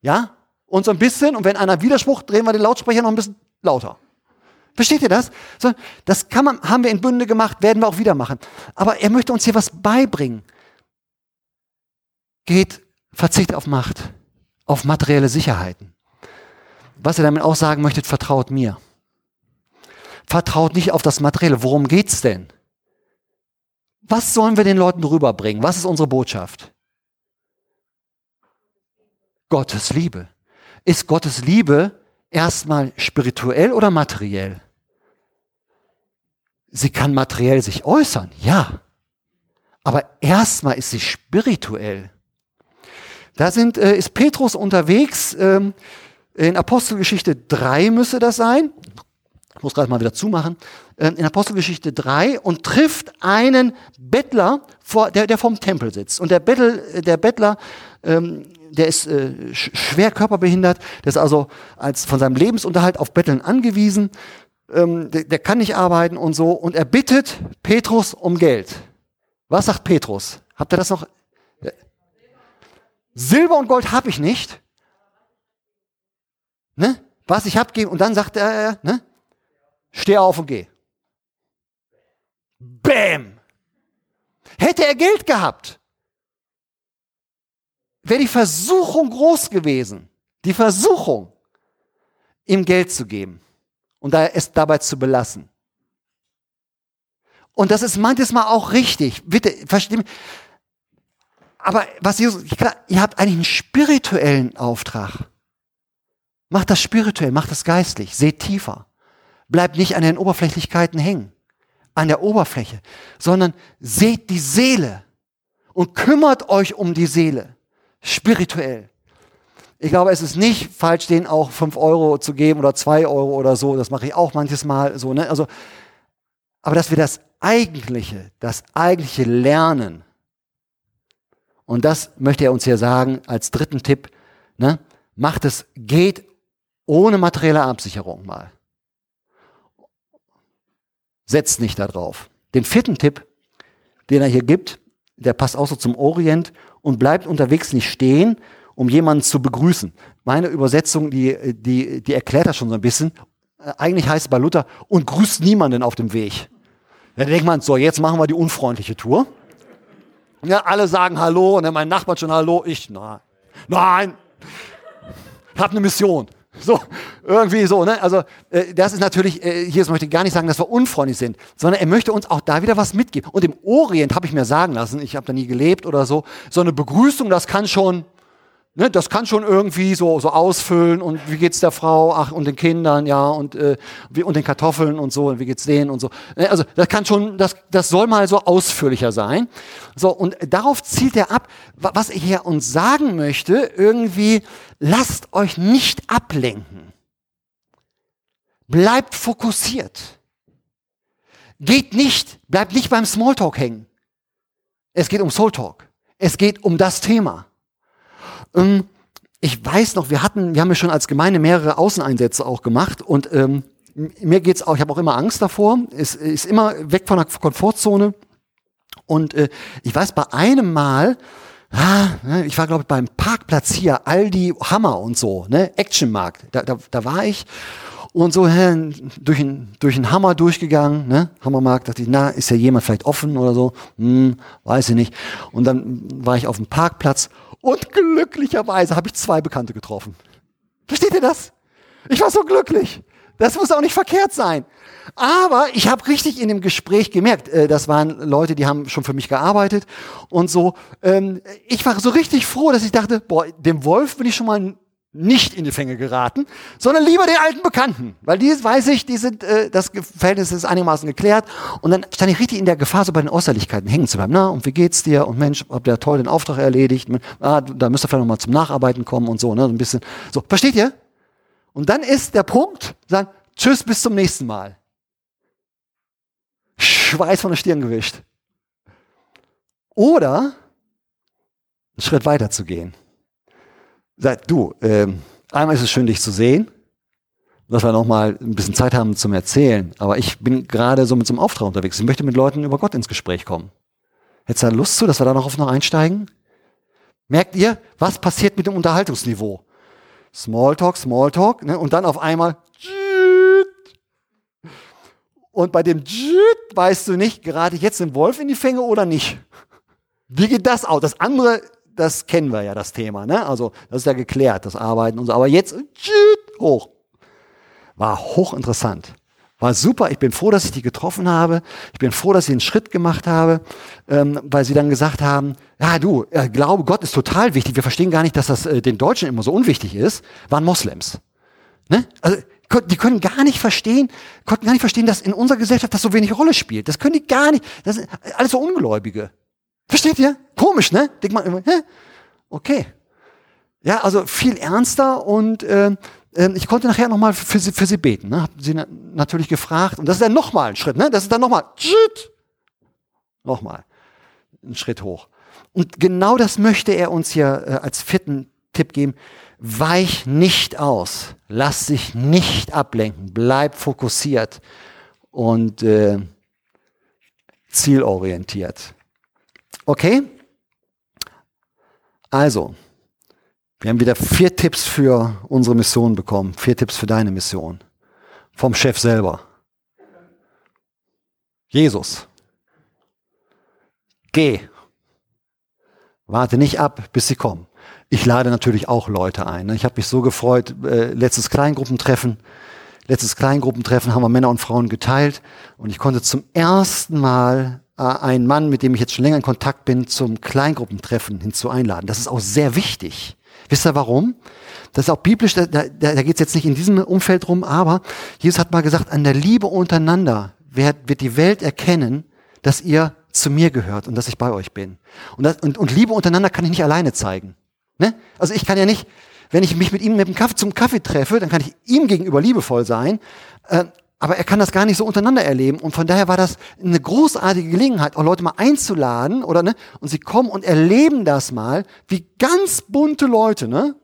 Ja? Und so ein bisschen, und wenn einer Widerspruch, drehen wir den Lautsprecher noch ein bisschen lauter. Versteht ihr das? So, das kann man, haben wir in Bünde gemacht, werden wir auch wieder machen. Aber er möchte uns hier was beibringen. Geht, verzicht auf Macht, auf materielle Sicherheiten. Was er damit auch sagen möchte, vertraut mir. Vertraut nicht auf das Materielle. Worum geht's denn? Was sollen wir den Leuten rüberbringen? Was ist unsere Botschaft? Gottes Liebe. Ist Gottes Liebe erstmal spirituell oder materiell? Sie kann materiell sich äußern, ja. Aber erstmal ist sie spirituell. Da sind, äh, ist Petrus unterwegs, ähm, in Apostelgeschichte 3 müsste das sein. Ich muss gerade mal wieder zumachen. Ähm, in Apostelgeschichte 3 und trifft einen Bettler, vor, der, der vom Tempel sitzt. Und der, Bettel, der Bettler, ähm, der ist äh, schwer körperbehindert, der ist also als von seinem Lebensunterhalt auf Betteln angewiesen, ähm, der, der kann nicht arbeiten und so. Und er bittet Petrus um Geld. Was sagt Petrus? Habt ihr das noch? Silber und Gold habe ich nicht. Ne? Was ich hab, geben. Und dann sagt er, ne? Steh auf und geh. Bäm! Hätte er Geld gehabt, wäre die Versuchung groß gewesen. Die Versuchung, ihm Geld zu geben und es dabei zu belassen. Und das ist manches Mal auch richtig. Bitte, versteht mich. Aber was Jesus, klar, ihr habt eigentlich einen spirituellen Auftrag. Macht das spirituell, macht das geistlich, seht tiefer. Bleibt nicht an den Oberflächlichkeiten hängen, an der Oberfläche, sondern seht die Seele und kümmert euch um die Seele, spirituell. Ich glaube, es ist nicht falsch, denen auch fünf Euro zu geben oder zwei Euro oder so. Das mache ich auch manches Mal so. Ne? Also, aber dass wir das Eigentliche, das eigentliche lernen. Und das möchte er uns hier sagen als dritten Tipp. Ne? Macht es, geht ohne materielle Absicherung mal. Setzt nicht darauf. Den vierten Tipp, den er hier gibt, der passt auch so zum Orient und bleibt unterwegs nicht stehen, um jemanden zu begrüßen. Meine Übersetzung, die, die, die erklärt das schon so ein bisschen. Äh, eigentlich heißt es bei Luther, und grüßt niemanden auf dem Weg. Da denkt man, so, jetzt machen wir die unfreundliche Tour. Ja, alle sagen Hallo und dann mein Nachbar schon Hallo, ich, nein, nein, hab eine Mission. So, irgendwie so, ne? Also, äh, das ist natürlich, äh, hier möchte ich gar nicht sagen, dass wir unfreundlich sind, sondern er möchte uns auch da wieder was mitgeben. Und im Orient habe ich mir sagen lassen, ich habe da nie gelebt oder so, so eine Begrüßung, das kann schon, ne, das kann schon irgendwie so, so ausfüllen und wie geht's der Frau, ach, und den Kindern, ja, und, äh, und den Kartoffeln und so, und wie geht's denen und so. Ne, also, das kann schon, das, das soll mal so ausführlicher sein. So, und darauf zielt er ab, was er hier uns sagen möchte, irgendwie, lasst euch nicht ablenken. Bleibt fokussiert. Geht nicht, bleibt nicht beim Smalltalk hängen. Es geht um Soultalk. Es geht um das Thema. Ähm, ich weiß noch, wir hatten, wir haben ja schon als Gemeinde mehrere Außeneinsätze auch gemacht und ähm, mir geht's auch, ich habe auch immer Angst davor, es ist immer weg von der Komfortzone. Und äh, ich weiß, bei einem Mal, ah, ne, ich war glaube ich beim Parkplatz hier, Aldi, Hammer und so, ne, Actionmarkt, da, da, da war ich und so hä, durch einen durch einen Hammer durchgegangen, ne? Hammermarkt, dachte ich, na, ist ja jemand vielleicht offen oder so? Hm, weiß ich nicht. Und dann war ich auf dem Parkplatz und glücklicherweise habe ich zwei Bekannte getroffen. Versteht ihr das? Ich war so glücklich. Das muss auch nicht verkehrt sein. Aber ich habe richtig in dem Gespräch gemerkt, äh, das waren Leute, die haben schon für mich gearbeitet und so. Ähm, ich war so richtig froh, dass ich dachte, boah, dem Wolf bin ich schon mal nicht in die Fänge geraten, sondern lieber den alten Bekannten, weil die weiß ich, die sind, äh, das Verhältnis ist einigermaßen geklärt und dann stand ich richtig in der Gefahr, so bei den Äußerlichkeiten hängen zu bleiben. Na, und wie geht's dir? Und Mensch, habt ihr toll den Auftrag erledigt? Ah, da müsst ihr vielleicht nochmal zum Nacharbeiten kommen und so, ne, so ein bisschen. So, versteht ihr? Und dann ist der Punkt, sagen, tschüss, bis zum nächsten Mal. Schweiß von der Stirn gewischt. Oder einen Schritt weiter zu gehen sagt, du, äh, einmal ist es schön, dich zu sehen, dass wir nochmal ein bisschen Zeit haben zum Erzählen, aber ich bin gerade so mit so einem Auftrag unterwegs. Ich möchte mit Leuten über Gott ins Gespräch kommen. Hättest du da Lust zu, dass wir da noch auf noch einsteigen? Merkt ihr, was passiert mit dem Unterhaltungsniveau? Smalltalk, Smalltalk, ne? und dann auf einmal und bei dem weißt du nicht, gerade jetzt den Wolf in die Fänge oder nicht. Wie geht das aus? Das andere, das kennen wir ja, das Thema. Ne? Also das ist ja geklärt, das Arbeiten und so. Aber jetzt hoch. War hochinteressant. War super. Ich bin froh, dass ich die getroffen habe. Ich bin froh, dass ich einen Schritt gemacht habe, ähm, weil sie dann gesagt haben, ja du, äh, Glaube, Gott ist total wichtig. Wir verstehen gar nicht, dass das äh, den Deutschen immer so unwichtig ist. Waren Moslems. Ne? Also die können gar nicht verstehen, konnten gar nicht verstehen, dass in unserer Gesellschaft das so wenig Rolle spielt. Das können die gar nicht. Das sind alles so Ungläubige. Versteht ihr? Komisch, ne? Denkt man immer, hä? Okay. Ja, also viel ernster und äh, ich konnte nachher nochmal für sie, für sie beten. Ne? Hab sie na natürlich gefragt und das ist dann nochmal ein Schritt. Ne? Das ist dann nochmal, nochmal ein Schritt hoch. Und genau das möchte er uns hier äh, als vierten Tipp geben. Weich nicht aus, lass dich nicht ablenken, bleib fokussiert und äh, zielorientiert. Okay? Also, wir haben wieder vier Tipps für unsere Mission bekommen, vier Tipps für deine Mission. Vom Chef selber. Jesus. Geh. Warte nicht ab, bis sie kommen. Ich lade natürlich auch Leute ein. Ne? Ich habe mich so gefreut, äh, letztes Kleingruppentreffen. Letztes Kleingruppentreffen haben wir Männer und Frauen geteilt und ich konnte zum ersten Mal äh, einen Mann, mit dem ich jetzt schon länger in Kontakt bin, zum Kleingruppentreffen hinzu einladen. Das ist auch sehr wichtig. Wisst ihr warum? Das ist auch biblisch, da, da, da geht es jetzt nicht in diesem Umfeld rum, aber Jesus hat mal gesagt, an der Liebe untereinander wird, wird die Welt erkennen, dass ihr zu mir gehört und dass ich bei euch bin. Und, das, und, und Liebe untereinander kann ich nicht alleine zeigen. Ne? Also ich kann ja nicht, wenn ich mich mit ihm mit dem Kaffee, zum Kaffee treffe, dann kann ich ihm gegenüber liebevoll sein, äh, aber er kann das gar nicht so untereinander erleben. Und von daher war das eine großartige Gelegenheit, auch Leute mal einzuladen, oder ne? Und sie kommen und erleben das mal, wie ganz bunte Leute, ne?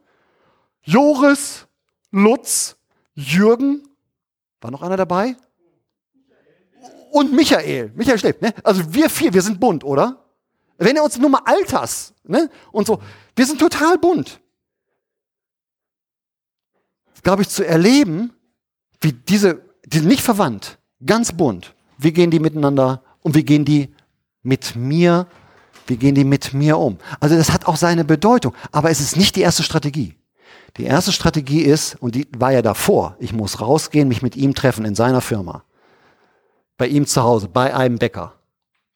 Joris, Lutz, Jürgen, war noch einer dabei? Und Michael. Michael schläft, ne? Also wir vier, wir sind bunt, oder? Wenn er uns nur mal Alters, ne? Und so. Wir sind total bunt. Glaube ich, zu erleben, wie diese, die sind nicht verwandt, ganz bunt. Wie gehen die miteinander und wie gehen die mit mir, wie gehen die mit mir um? Also das hat auch seine Bedeutung, aber es ist nicht die erste Strategie. Die erste Strategie ist, und die war ja davor, ich muss rausgehen, mich mit ihm treffen in seiner Firma. Bei ihm zu Hause, bei einem Bäcker.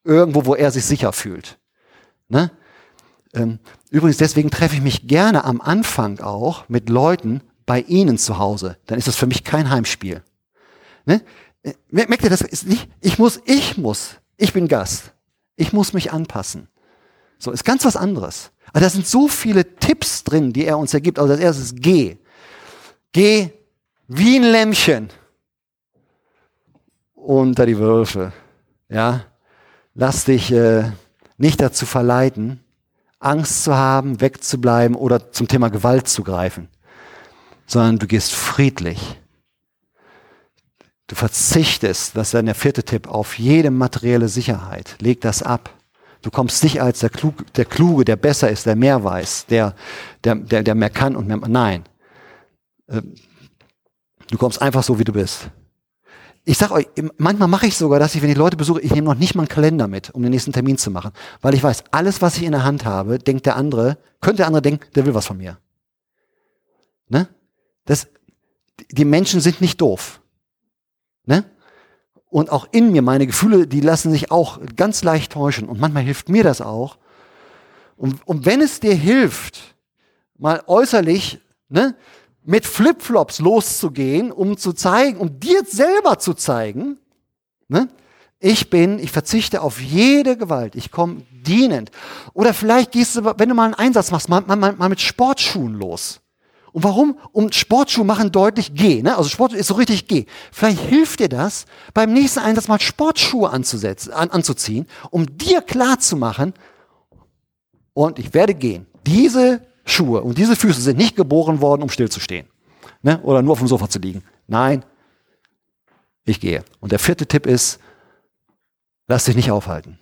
Irgendwo, wo er sich sicher fühlt. Ne? Ähm, übrigens, deswegen treffe ich mich gerne am Anfang auch mit Leuten bei Ihnen zu Hause. Dann ist das für mich kein Heimspiel. Ne? Äh, merkt ihr, das ist nicht, ich muss, ich muss, ich bin Gast. Ich muss mich anpassen. So, ist ganz was anderes. Aber da sind so viele Tipps drin, die er uns ergibt. Also das erste ist geh. Geh wie ein Lämmchen unter die Wölfe. Ja, lass dich äh, nicht dazu verleiten, Angst zu haben, wegzubleiben oder zum Thema Gewalt zu greifen, sondern du gehst friedlich. Du verzichtest, das ist dann der vierte Tipp, auf jede materielle Sicherheit. Leg das ab. Du kommst nicht als der Kluge, der, Kluge, der besser ist, der mehr weiß, der, der, der, der mehr kann und mehr. Nein. Ähm, du kommst einfach so, wie du bist. Ich sag euch, manchmal mache ich sogar, dass ich, wenn ich Leute besuche, ich nehme noch nicht mal einen Kalender mit, um den nächsten Termin zu machen. Weil ich weiß, alles, was ich in der Hand habe, denkt der andere, könnte der andere denken, der will was von mir. Ne? Das, die Menschen sind nicht doof. Ne? Und auch in mir, meine Gefühle, die lassen sich auch ganz leicht täuschen. Und manchmal hilft mir das auch. Und, und wenn es dir hilft, mal äußerlich, ne, mit Flipflops loszugehen, um zu zeigen, um dir selber zu zeigen, ne? ich bin, ich verzichte auf jede Gewalt, ich komme dienend. Oder vielleicht gehst du, wenn du mal einen Einsatz machst, mal, mal, mal mit Sportschuhen los. Und warum? Um Sportschuhe machen deutlich geh. Ne? Also Sport ist so richtig geh. Vielleicht hilft dir das, beim nächsten Einsatz mal Sportschuhe anzusetzen, an, anzuziehen, um dir klar zu machen, und ich werde gehen. Diese Schuhe und diese Füße sind nicht geboren worden, um stillzustehen. Ne? Oder nur auf dem Sofa zu liegen. Nein, ich gehe. Und der vierte Tipp ist, lass dich nicht aufhalten.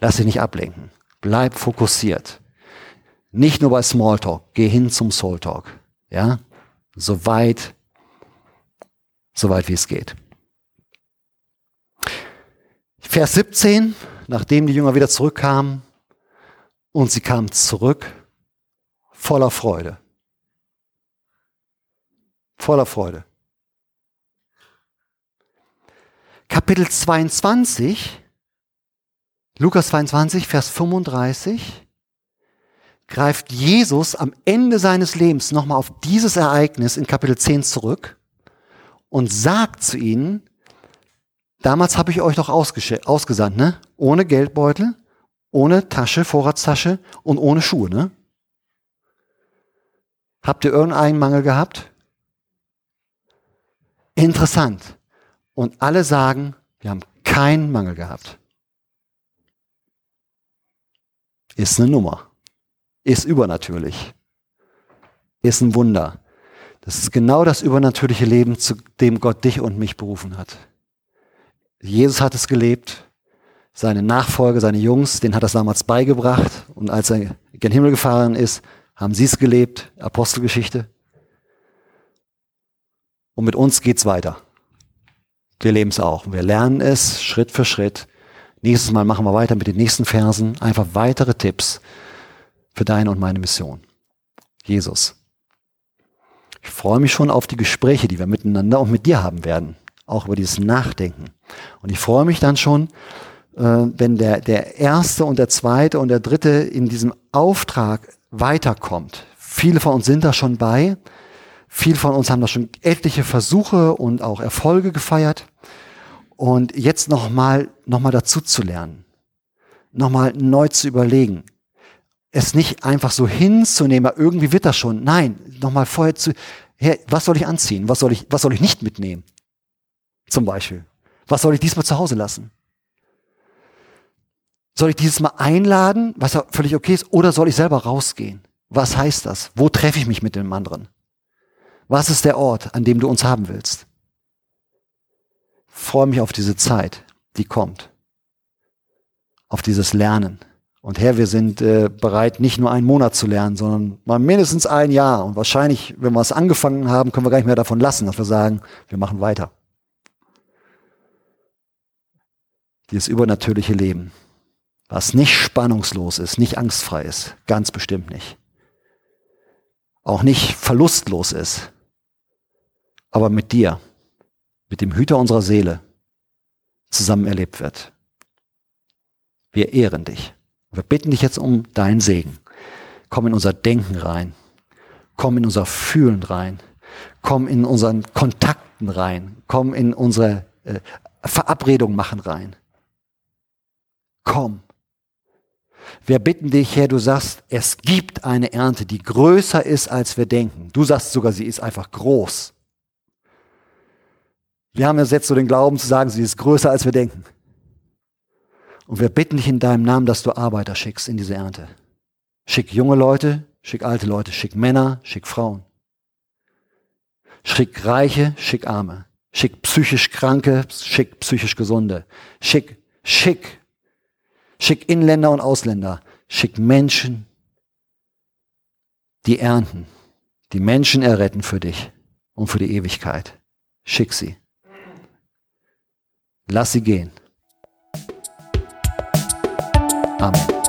Lass dich nicht ablenken. Bleib fokussiert. Nicht nur bei Smalltalk, geh hin zum Soultalk. Ja, so weit, so weit wie es geht. Vers 17, nachdem die Jünger wieder zurückkamen und sie kamen zurück voller Freude. Voller Freude. Kapitel 22, Lukas 22, Vers 35, greift Jesus am Ende seines Lebens nochmal auf dieses Ereignis in Kapitel 10 zurück und sagt zu ihnen, damals habe ich euch doch ausgesandt, ne? Ohne Geldbeutel, ohne Tasche, Vorratstasche und ohne Schuhe, ne? Habt ihr irgendeinen Mangel gehabt? Interessant. Und alle sagen, wir haben keinen Mangel gehabt. Ist eine Nummer. Ist übernatürlich. Ist ein Wunder. Das ist genau das übernatürliche Leben, zu dem Gott dich und mich berufen hat. Jesus hat es gelebt. Seine Nachfolger, seine Jungs, den hat er es damals beigebracht. Und als er in den Himmel gefahren ist, haben sie es gelebt. Apostelgeschichte. Und mit uns geht's weiter. Wir leben es auch. Wir lernen es Schritt für Schritt. Nächstes Mal machen wir weiter mit den nächsten Versen. Einfach weitere Tipps für deine und meine Mission. Jesus. Ich freue mich schon auf die Gespräche, die wir miteinander und mit dir haben werden. Auch über dieses Nachdenken. Und ich freue mich dann schon, äh, wenn der, der erste und der zweite und der dritte in diesem Auftrag weiterkommt. Viele von uns sind da schon bei. Viele von uns haben da schon etliche Versuche und auch Erfolge gefeiert. Und jetzt nochmal noch mal dazu zu lernen, nochmal neu zu überlegen, es nicht einfach so hinzunehmen, irgendwie wird das schon. Nein, nochmal vorher zu, hey, was soll ich anziehen? Was soll ich, was soll ich nicht mitnehmen? Zum Beispiel. Was soll ich diesmal zu Hause lassen? Soll ich dieses Mal einladen, was ja völlig okay ist, oder soll ich selber rausgehen? Was heißt das? Wo treffe ich mich mit dem anderen? Was ist der Ort, an dem du uns haben willst? freue mich auf diese Zeit, die kommt. Auf dieses Lernen. Und Herr, wir sind äh, bereit, nicht nur einen Monat zu lernen, sondern mal mindestens ein Jahr. Und wahrscheinlich, wenn wir es angefangen haben, können wir gar nicht mehr davon lassen, dass wir sagen, wir machen weiter. Dieses übernatürliche Leben, was nicht spannungslos ist, nicht angstfrei ist, ganz bestimmt nicht. Auch nicht verlustlos ist, aber mit dir, mit dem Hüter unserer Seele zusammen erlebt wird. Wir ehren dich. Wir bitten dich jetzt um deinen Segen. Komm in unser Denken rein. Komm in unser Fühlen rein. Komm in unseren Kontakten rein. Komm in unsere äh, Verabredung machen rein. Komm. Wir bitten dich, Herr, du sagst, es gibt eine Ernte, die größer ist, als wir denken. Du sagst sogar, sie ist einfach groß. Wir haben jetzt so den Glauben zu sagen, sie ist größer, als wir denken. Und wir bitten dich in deinem Namen, dass du Arbeiter schickst in diese Ernte. Schick junge Leute, schick alte Leute, schick Männer, schick Frauen. Schick Reiche, schick Arme. Schick psychisch Kranke, schick psychisch Gesunde. Schick, schick. Schick Inländer und Ausländer. Schick Menschen, die ernten, die Menschen erretten für dich und für die Ewigkeit. Schick sie. Lass sie gehen. 아멘.